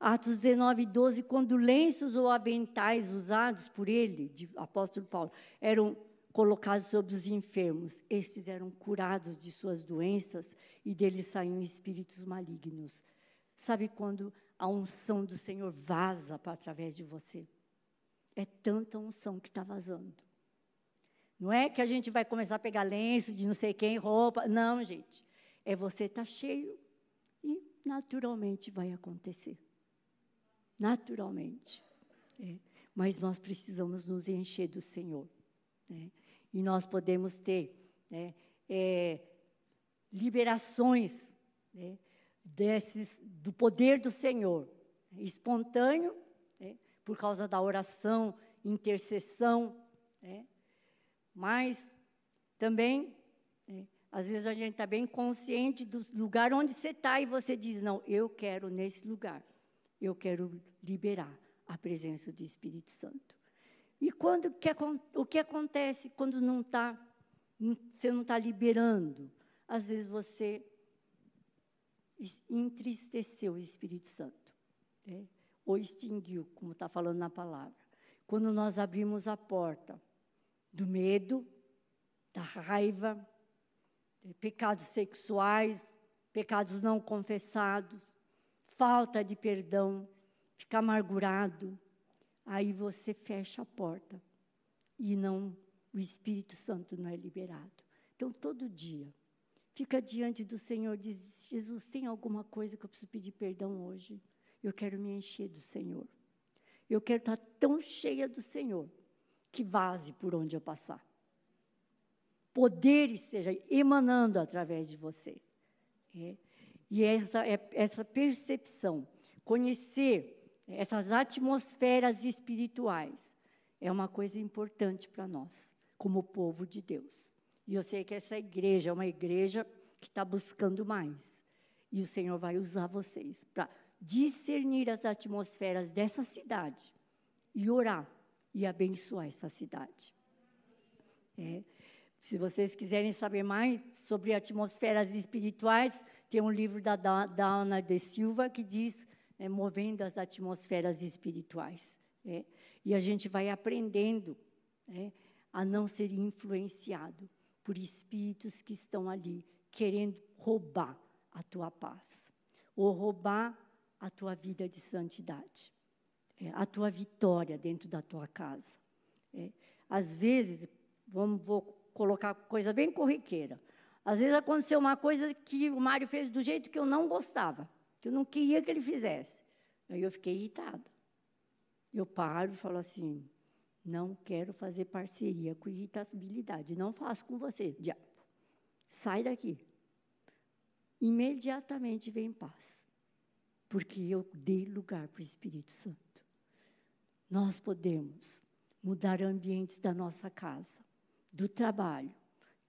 Atos 19, 12, quando lenços ou aventais usados por ele, de apóstolo Paulo, eram colocados sobre os enfermos. Estes eram curados de suas doenças e deles saíam espíritos malignos. Sabe quando a unção do Senhor vaza para através de você? É tanta unção que está vazando. Não é que a gente vai começar a pegar lenço de não sei quem, roupa. Não, gente. É você estar tá cheio e naturalmente vai acontecer. Naturalmente. É. Mas nós precisamos nos encher do Senhor. Né? e nós podemos ter né, é, liberações né, desses, do poder do Senhor, espontâneo, por causa da oração, intercessão, né, mas também, né, às vezes a gente está bem consciente do lugar onde você está e você diz: Não, eu quero nesse lugar, eu quero liberar a presença do Espírito Santo. E quando que, o que acontece quando não está, você não está liberando? Às vezes você entristeceu o Espírito Santo, né? Ou extinguiu, como está falando na palavra. Quando nós abrimos a porta do medo, da raiva, pecados sexuais, pecados não confessados, falta de perdão, ficar amargurado, aí você fecha a porta e não o Espírito Santo não é liberado. Então, todo dia, fica diante do Senhor, diz: Jesus, tem alguma coisa que eu preciso pedir perdão hoje? Eu quero me encher do Senhor. Eu quero estar tão cheia do Senhor que vaze por onde eu passar. Poder esteja emanando através de você. É. E essa, é, essa percepção, conhecer essas atmosferas espirituais, é uma coisa importante para nós como povo de Deus. E eu sei que essa igreja é uma igreja que está buscando mais. E o Senhor vai usar vocês para discernir as atmosferas dessa cidade e orar e abençoar essa cidade. É. Se vocês quiserem saber mais sobre atmosferas espirituais, tem um livro da Dana de Silva que diz é, Movendo as Atmosferas Espirituais. É. E a gente vai aprendendo. É, a não ser influenciado por espíritos que estão ali querendo roubar a tua paz, ou roubar a tua vida de santidade, é, a tua vitória dentro da tua casa. É, às vezes, vamos, vou colocar coisa bem corriqueira. Às vezes aconteceu uma coisa que o Mário fez do jeito que eu não gostava, que eu não queria que ele fizesse. Aí eu fiquei irritada. Eu paro e falo assim: não quero fazer parceria com irritabilidade. Não faço com você, diabo. Sai daqui. Imediatamente vem paz. Porque eu dei lugar para o Espírito Santo. Nós podemos mudar ambientes da nossa casa, do trabalho,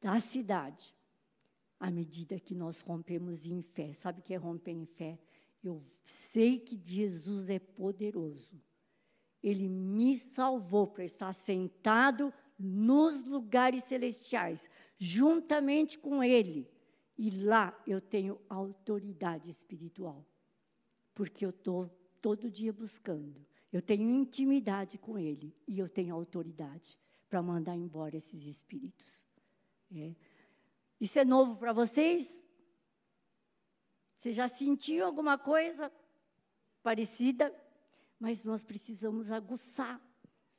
da cidade, à medida que nós rompemos em fé. Sabe o que é romper em fé? Eu sei que Jesus é poderoso ele me salvou para estar sentado nos lugares celestiais, juntamente com Ele. E lá eu tenho autoridade espiritual, porque eu estou todo dia buscando. Eu tenho intimidade com Ele e eu tenho autoridade para mandar embora esses espíritos. É. Isso é novo para vocês? Você já sentiu alguma coisa parecida? mas nós precisamos aguçar.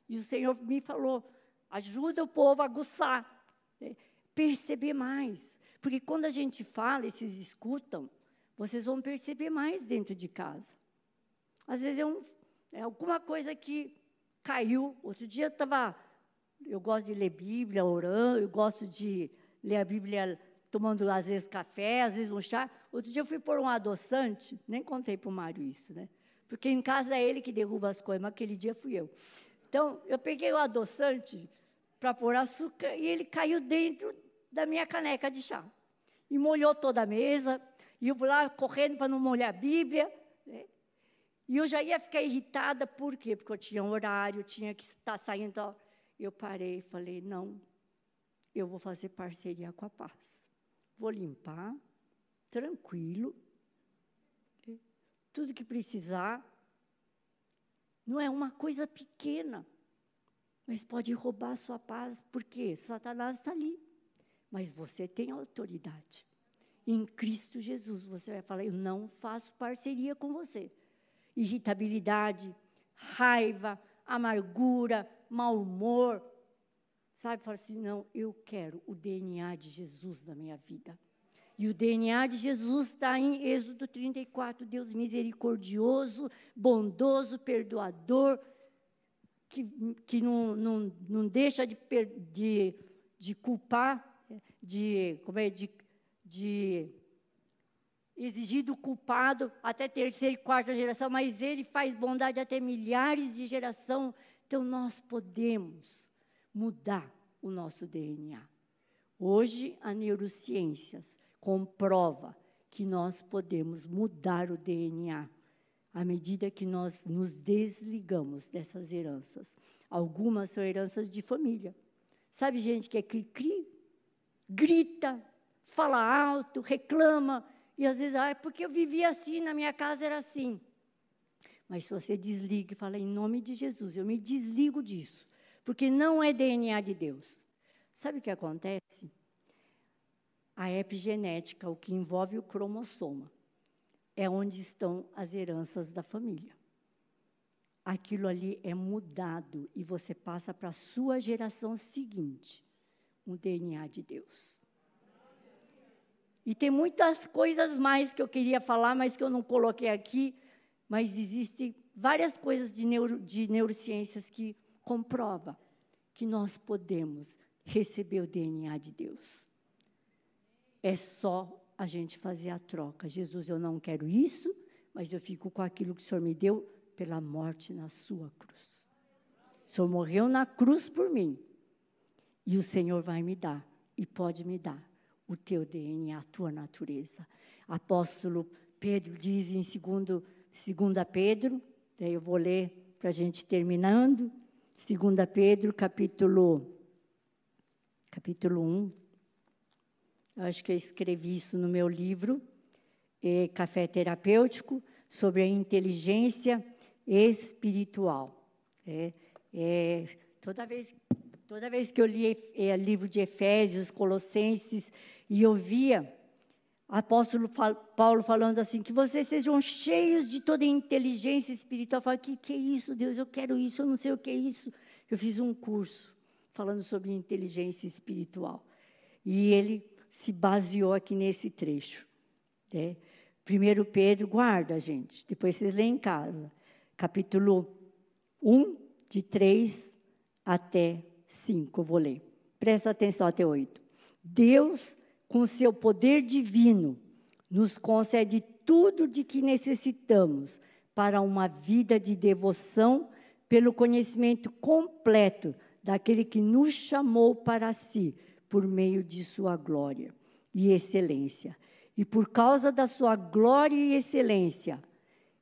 E o Senhor me falou: ajuda o povo a aguçar, né? perceber mais. Porque quando a gente fala e vocês escutam, vocês vão perceber mais dentro de casa. Às vezes é, um, é alguma coisa que caiu. Outro dia eu estava. Eu gosto de ler Bíblia, orando, eu gosto de ler a Bíblia tomando, às vezes, café, às vezes um chá. Outro dia eu fui pôr um adoçante, nem contei para o Mário isso, né? porque em casa é ele que derruba as coisas, mas aquele dia fui eu. Então, eu peguei o adoçante para pôr açúcar e ele caiu dentro da minha caneca de chá. E molhou toda a mesa, e eu fui lá correndo para não molhar a Bíblia. Né? E eu já ia ficar irritada, por quê? Porque eu tinha um horário, tinha que estar saindo. Eu parei e falei: não, eu vou fazer parceria com a paz. Vou limpar, tranquilo, tudo que precisar. Não é uma coisa pequena, mas pode roubar a sua paz, porque Satanás está ali. Mas você tem autoridade. Em Cristo Jesus, você vai falar: Eu não faço parceria com você. Irritabilidade, raiva, amargura, mau humor. Sabe, fala assim: Não, eu quero o DNA de Jesus na minha vida. E o DNA de Jesus está em Êxodo 34, Deus misericordioso, bondoso, perdoador, que, que não, não, não deixa de, de, de culpar, de, como é, de, de exigir do culpado até terceira e quarta geração, mas ele faz bondade até milhares de geração. Então nós podemos mudar o nosso DNA. Hoje, a neurociências comprova que nós podemos mudar o DNA à medida que nós nos desligamos dessas heranças. Algumas são heranças de família. Sabe gente que é cri-cri? Grita, fala alto, reclama, e às vezes, ah, é porque eu vivia assim, na minha casa era assim. Mas se você desliga e fala, em nome de Jesus, eu me desligo disso, porque não é DNA de Deus. Sabe o que acontece? a epigenética, o que envolve o cromossoma, é onde estão as heranças da família. aquilo ali é mudado e você passa para a sua geração seguinte um DNA de Deus. E tem muitas coisas mais que eu queria falar, mas que eu não coloquei aqui, mas existem várias coisas de, neuro, de neurociências que comprova que nós podemos receber o DNA de Deus. É só a gente fazer a troca. Jesus, eu não quero isso, mas eu fico com aquilo que o Senhor me deu pela morte na sua cruz. O Senhor morreu na cruz por mim. E o Senhor vai me dar, e pode me dar, o teu DNA, a tua natureza. Apóstolo Pedro diz em 2 Pedro, daí eu vou ler para a gente terminando, 2 Pedro, capítulo, capítulo 1. Eu acho que eu escrevi isso no meu livro, é, Café Terapêutico, sobre a inteligência espiritual. É, é, toda, vez, toda vez que eu li é, livro de Efésios, Colossenses, e eu via apóstolo Paulo falando assim, que vocês sejam cheios de toda inteligência espiritual. Eu falo, que que é isso, Deus? Eu quero isso, eu não sei o que é isso. Eu fiz um curso falando sobre inteligência espiritual. E ele se baseou aqui nesse trecho. Né? Primeiro Pedro, guarda, gente, depois vocês lêem em casa. Capítulo 1, de 3 até 5, eu vou ler. Presta atenção até 8. Deus com seu poder divino, nos concede tudo de que necessitamos para uma vida de devoção pelo conhecimento completo daquele que nos chamou para si por meio de sua glória e excelência. E por causa da sua glória e excelência,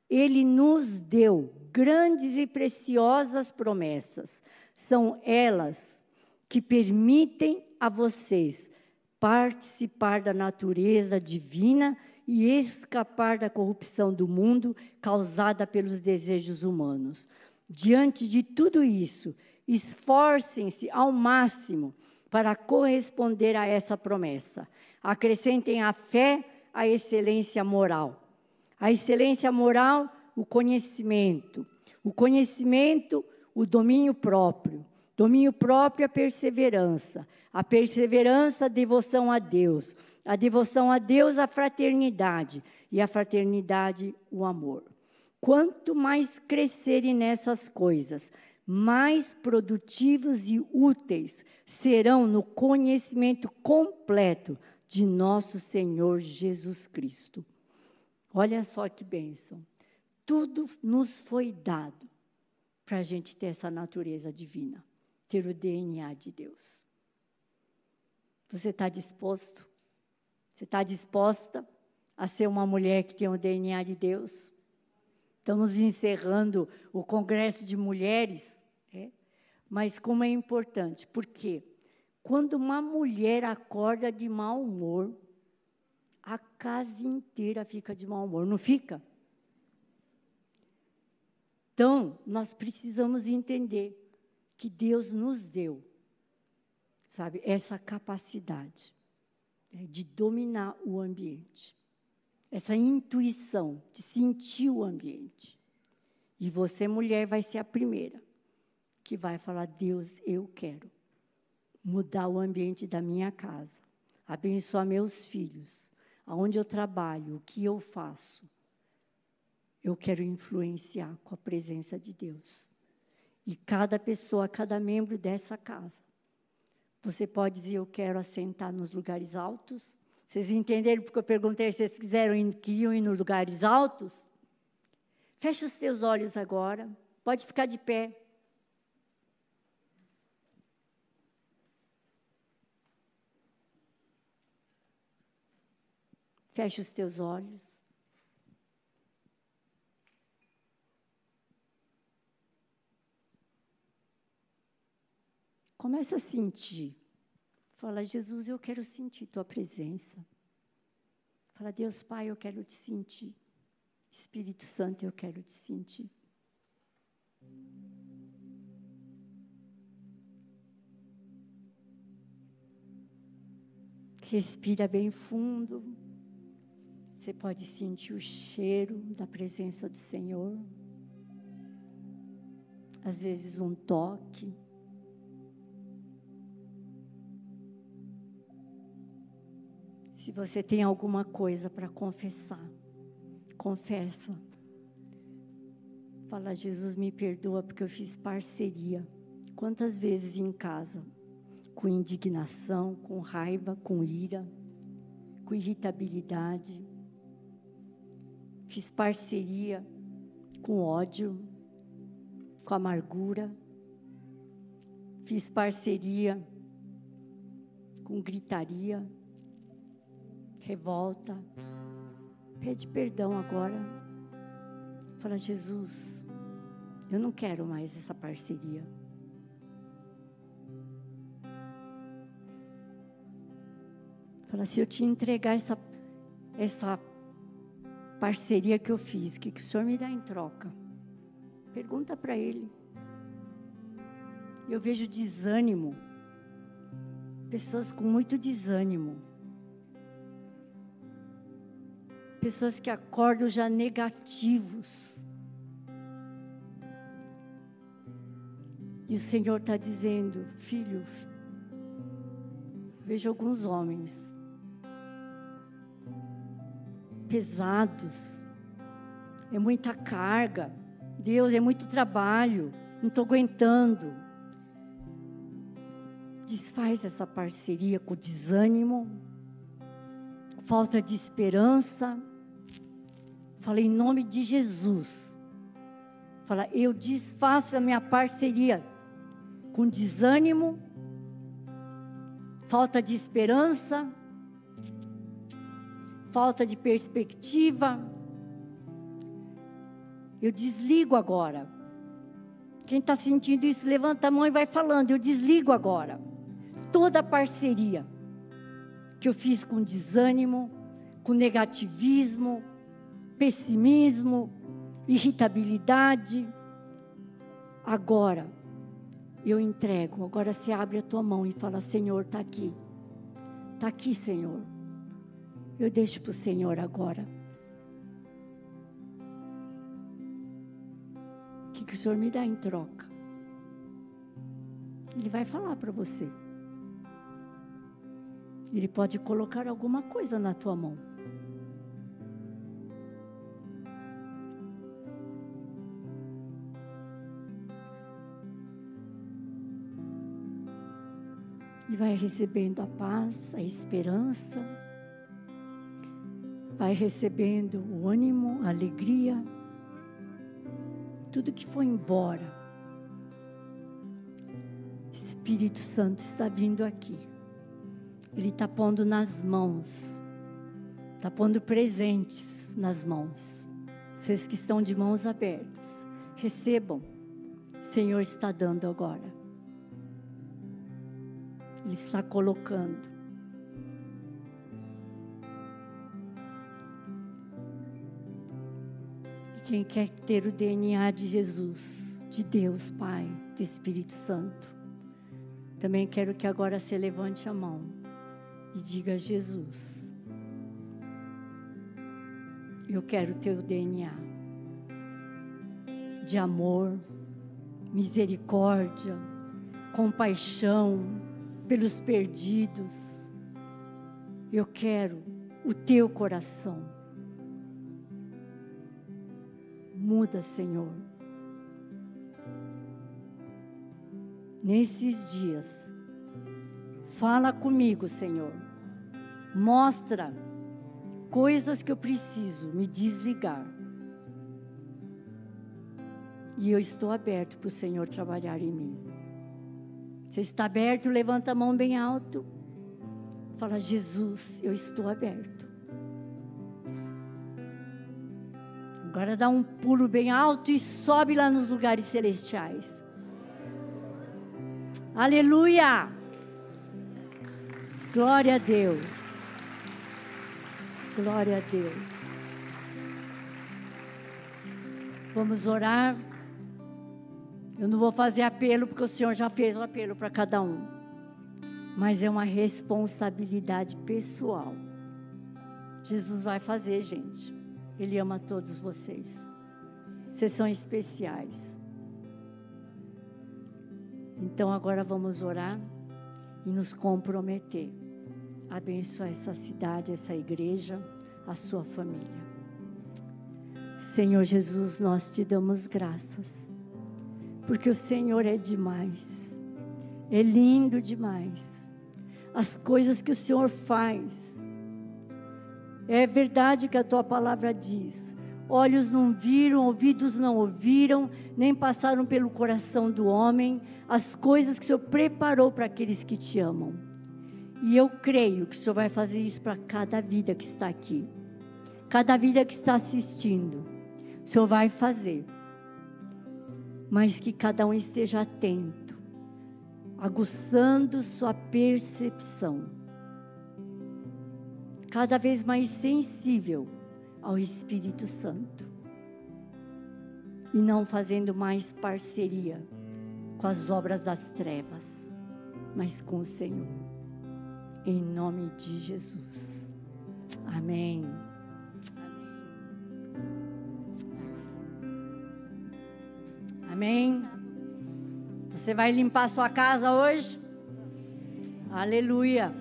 ele nos deu grandes e preciosas promessas. São elas que permitem a vocês participar da natureza divina e escapar da corrupção do mundo causada pelos desejos humanos. Diante de tudo isso, esforcem-se ao máximo para corresponder a essa promessa. Acrescentem à fé a excelência moral. A excelência moral, o conhecimento. O conhecimento, o domínio próprio. Domínio próprio, a perseverança a perseverança, a devoção a Deus, a devoção a Deus, a fraternidade, e a fraternidade, o amor. Quanto mais crescerem nessas coisas, mais produtivos e úteis serão no conhecimento completo de nosso Senhor Jesus Cristo. Olha só que bênção. Tudo nos foi dado para a gente ter essa natureza divina, ter o DNA de Deus. Você está disposto? Você está disposta a ser uma mulher que tem o DNA de Deus? Estamos encerrando o Congresso de Mulheres, é? mas como é importante, porque quando uma mulher acorda de mau humor, a casa inteira fica de mau humor, não fica? Então, nós precisamos entender que Deus nos deu sabe, essa capacidade né, de dominar o ambiente, essa intuição de sentir o ambiente. E você, mulher, vai ser a primeira que vai falar: Deus, eu quero mudar o ambiente da minha casa, abençoar meus filhos, aonde eu trabalho, o que eu faço. Eu quero influenciar com a presença de Deus. E cada pessoa, cada membro dessa casa você pode dizer, eu quero assentar nos lugares altos. Vocês entenderam porque eu perguntei se vocês quiseram ir, queriam ir nos lugares altos? Feche os seus olhos agora. Pode ficar de pé. Feche os teus olhos. Começa a sentir. Fala, Jesus, eu quero sentir tua presença. Fala, Deus Pai, eu quero te sentir. Espírito Santo, eu quero te sentir. Respira bem fundo. Você pode sentir o cheiro da presença do Senhor. às vezes um toque. Se você tem alguma coisa para confessar, confessa. Fala, Jesus, me perdoa porque eu fiz parceria. Quantas vezes em casa? Com indignação, com raiva, com ira, com irritabilidade. Fiz parceria com ódio, com amargura. Fiz parceria com gritaria, revolta. Pede perdão agora. Fala, Jesus, eu não quero mais essa parceria. Fala, se eu te entregar essa, essa parceria que eu fiz, o que, que o Senhor me dá em troca? Pergunta para Ele. Eu vejo desânimo, pessoas com muito desânimo, pessoas que acordam já negativos. E o Senhor está dizendo, filho, vejo alguns homens pesados, é muita carga. Deus, é muito trabalho, não estou aguentando. Desfaz essa parceria com desânimo, falta de esperança. Fala em nome de Jesus. Fala, eu desfaço a minha parceria com desânimo, falta de esperança, falta de perspectiva. Eu desligo agora. Quem está sentindo isso, levanta a mão e vai falando. Eu desligo agora. Toda a parceria que eu fiz com desânimo, com negativismo, pessimismo, irritabilidade. Agora eu entrego. Agora você abre a tua mão e fala: Senhor, está aqui. Está aqui, Senhor. Eu deixo para o Senhor agora. O que, que o Senhor me dá em troca? Ele vai falar para você. Ele pode colocar alguma coisa na tua mão. E vai recebendo a paz, a esperança vai recebendo o ânimo, a alegria, tudo que foi embora. Espírito Santo está vindo aqui. Ele está pondo nas mãos, está pondo presentes nas mãos. Vocês que estão de mãos abertas, recebam. O Senhor está dando agora. Ele está colocando. Quem quer ter o DNA de Jesus, de Deus Pai, do Espírito Santo, também quero que agora você levante a mão e diga: Jesus, eu quero ter o DNA de amor, misericórdia, compaixão pelos perdidos. Eu quero o teu coração Muda, Senhor. Nesses dias, fala comigo, Senhor. Mostra coisas que eu preciso me desligar. E eu estou aberto para o Senhor trabalhar em mim. Você está aberto? Levanta a mão bem alto. Fala, Jesus, eu estou aberto. Agora dá um pulo bem alto e sobe lá nos lugares celestiais. Aleluia! Glória a Deus. Glória a Deus. Vamos orar. Eu não vou fazer apelo porque o Senhor já fez o apelo para cada um. Mas é uma responsabilidade pessoal. Jesus vai fazer, gente. Ele ama todos vocês. Vocês são especiais. Então agora vamos orar e nos comprometer a abençoar essa cidade, essa igreja, a sua família. Senhor Jesus, nós te damos graças, porque o Senhor é demais, é lindo demais. As coisas que o Senhor faz, é verdade que a tua palavra diz: olhos não viram, ouvidos não ouviram, nem passaram pelo coração do homem as coisas que o Senhor preparou para aqueles que te amam. E eu creio que o Senhor vai fazer isso para cada vida que está aqui, cada vida que está assistindo. O Senhor vai fazer, mas que cada um esteja atento, aguçando sua percepção, cada vez mais sensível ao Espírito Santo e não fazendo mais parceria com as obras das trevas, mas com o Senhor. Em nome de Jesus. Amém. Amém. Você vai limpar sua casa hoje? Aleluia.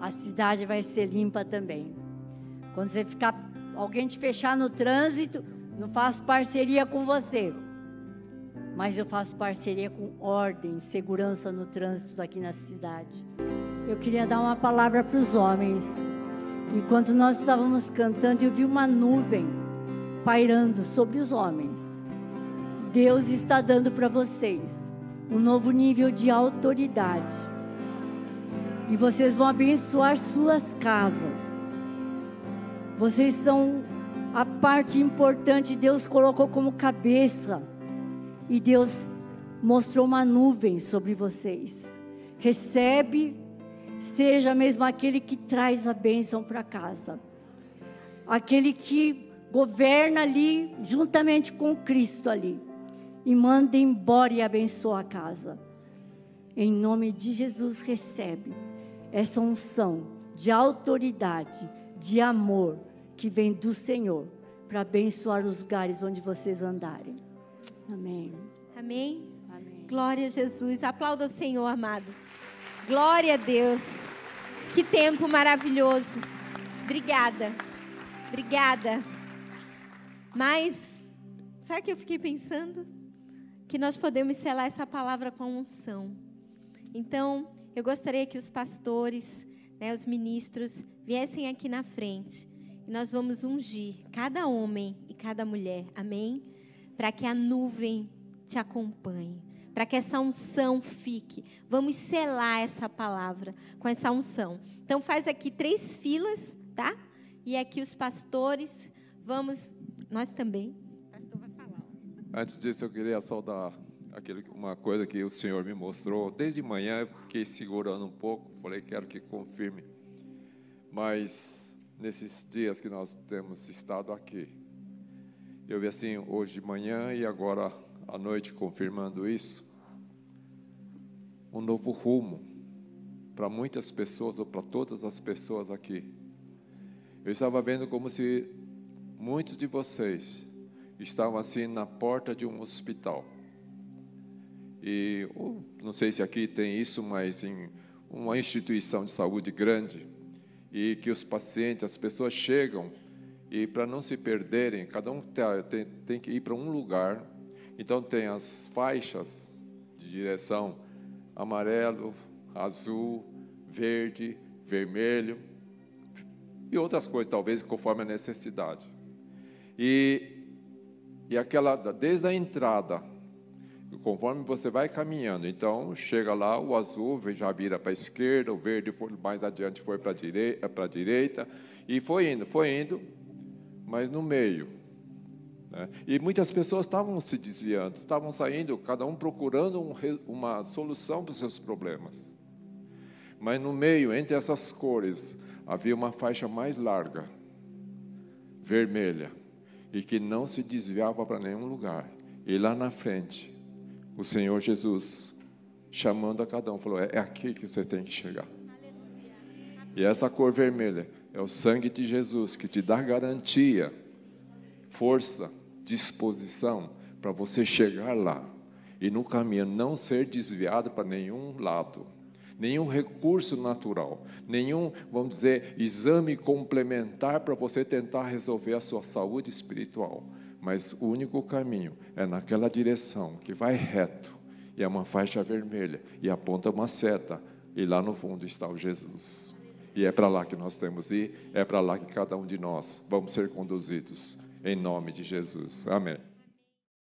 A cidade vai ser limpa também. Quando você ficar alguém te fechar no trânsito, não faço parceria com você. Mas eu faço parceria com ordem, segurança no trânsito aqui na cidade. Eu queria dar uma palavra para os homens. Enquanto nós estávamos cantando, eu vi uma nuvem pairando sobre os homens. Deus está dando para vocês um novo nível de autoridade. E vocês vão abençoar suas casas vocês são a parte importante, Deus colocou como cabeça. E Deus mostrou uma nuvem sobre vocês. Recebe, seja mesmo aquele que traz a bênção para casa. Aquele que governa ali, juntamente com Cristo ali. E manda embora e abençoa a casa. Em nome de Jesus, recebe essa unção de autoridade, de amor que vem do Senhor para abençoar os lugares onde vocês andarem. Amém. Amém. Amém. Glória a Jesus. Aplauda o Senhor, amado. Glória a Deus. Que tempo maravilhoso. Obrigada. Obrigada. Mas, sabe o que eu fiquei pensando? Que nós podemos selar essa palavra com unção. Então, eu gostaria que os pastores, né, os ministros, viessem aqui na frente nós vamos ungir cada homem e cada mulher, amém? Para que a nuvem te acompanhe, para que essa unção fique. Vamos selar essa palavra com essa unção. Então faz aqui três filas, tá? E aqui os pastores, vamos, nós também. Antes disso, eu queria saudar aquele, uma coisa que o Senhor me mostrou. Desde manhã eu fiquei segurando um pouco, falei, quero que confirme. Mas nesses dias que nós temos estado aqui. Eu vi assim hoje de manhã e agora à noite confirmando isso. Um novo rumo para muitas pessoas ou para todas as pessoas aqui. Eu estava vendo como se muitos de vocês estavam assim na porta de um hospital. E não sei se aqui tem isso, mas em uma instituição de saúde grande, e que os pacientes, as pessoas chegam e para não se perderem, cada um tem, tem que ir para um lugar. Então tem as faixas de direção amarelo, azul, verde, vermelho e outras coisas, talvez conforme a necessidade. E, e aquela, desde a entrada conforme você vai caminhando, então chega lá, o azul já vira para a esquerda, o verde foi, mais adiante foi para a direita, para a direita, e foi indo, foi indo, mas no meio. Né? E muitas pessoas estavam se desviando, estavam saindo, cada um procurando um, uma solução para os seus problemas. Mas no meio, entre essas cores, havia uma faixa mais larga, vermelha, e que não se desviava para nenhum lugar. E lá na frente, o Senhor Jesus chamando a cada um, falou: é, é aqui que você tem que chegar. E essa cor vermelha é o sangue de Jesus que te dá garantia, força, disposição para você chegar lá e no caminho não ser desviado para nenhum lado, nenhum recurso natural, nenhum, vamos dizer, exame complementar para você tentar resolver a sua saúde espiritual. Mas o único caminho é naquela direção que vai reto, e é uma faixa vermelha, e aponta uma seta, e lá no fundo está o Jesus. E é para lá que nós temos de ir, é para lá que cada um de nós vamos ser conduzidos, em nome de Jesus. Amém.